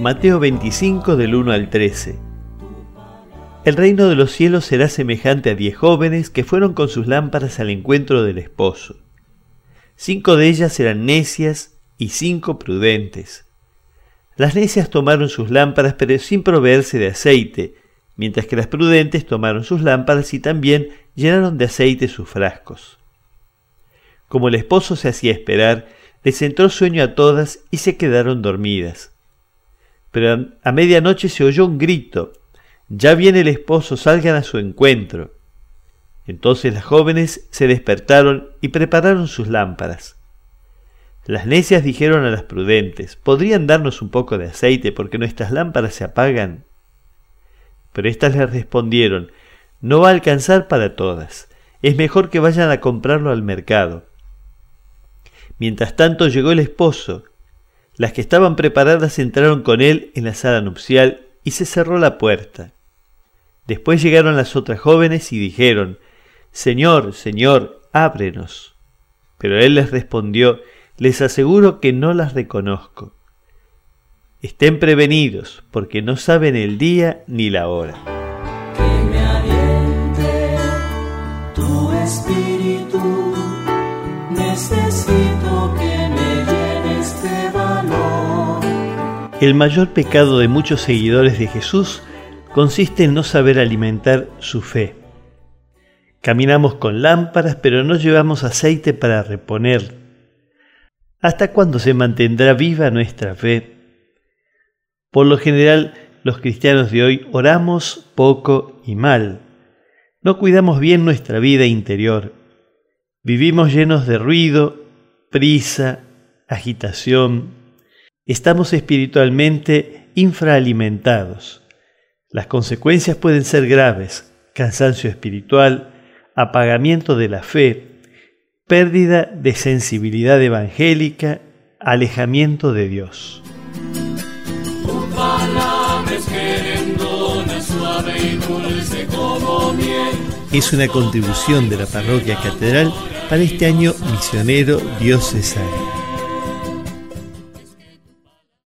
Mateo 25 del 1 al 13. El reino de los cielos será semejante a diez jóvenes que fueron con sus lámparas al encuentro del esposo. Cinco de ellas eran necias y cinco prudentes. Las necias tomaron sus lámparas pero sin proveerse de aceite, mientras que las prudentes tomaron sus lámparas y también llenaron de aceite sus frascos. Como el esposo se hacía esperar, les entró sueño a todas y se quedaron dormidas. Pero a medianoche se oyó un grito, ya viene el esposo, salgan a su encuentro. Entonces las jóvenes se despertaron y prepararon sus lámparas. Las necias dijeron a las prudentes, ¿podrían darnos un poco de aceite porque nuestras lámparas se apagan? Pero éstas les respondieron, no va a alcanzar para todas, es mejor que vayan a comprarlo al mercado. Mientras tanto llegó el esposo, las que estaban preparadas entraron con él en la sala nupcial y se cerró la puerta. Después llegaron las otras jóvenes y dijeron, Señor, Señor, ábrenos. Pero él les respondió, les aseguro que no las reconozco. Estén prevenidos, porque no saben el día ni la hora. El mayor pecado de muchos seguidores de Jesús consiste en no saber alimentar su fe. Caminamos con lámparas, pero no llevamos aceite para reponer. ¿Hasta cuándo se mantendrá viva nuestra fe? Por lo general, los cristianos de hoy oramos poco y mal. No cuidamos bien nuestra vida interior. Vivimos llenos de ruido, prisa, agitación. Estamos espiritualmente infraalimentados. Las consecuencias pueden ser graves, cansancio espiritual, apagamiento de la fe, pérdida de sensibilidad evangélica, alejamiento de Dios. Es una contribución de la parroquia catedral para este año misionero diocesano.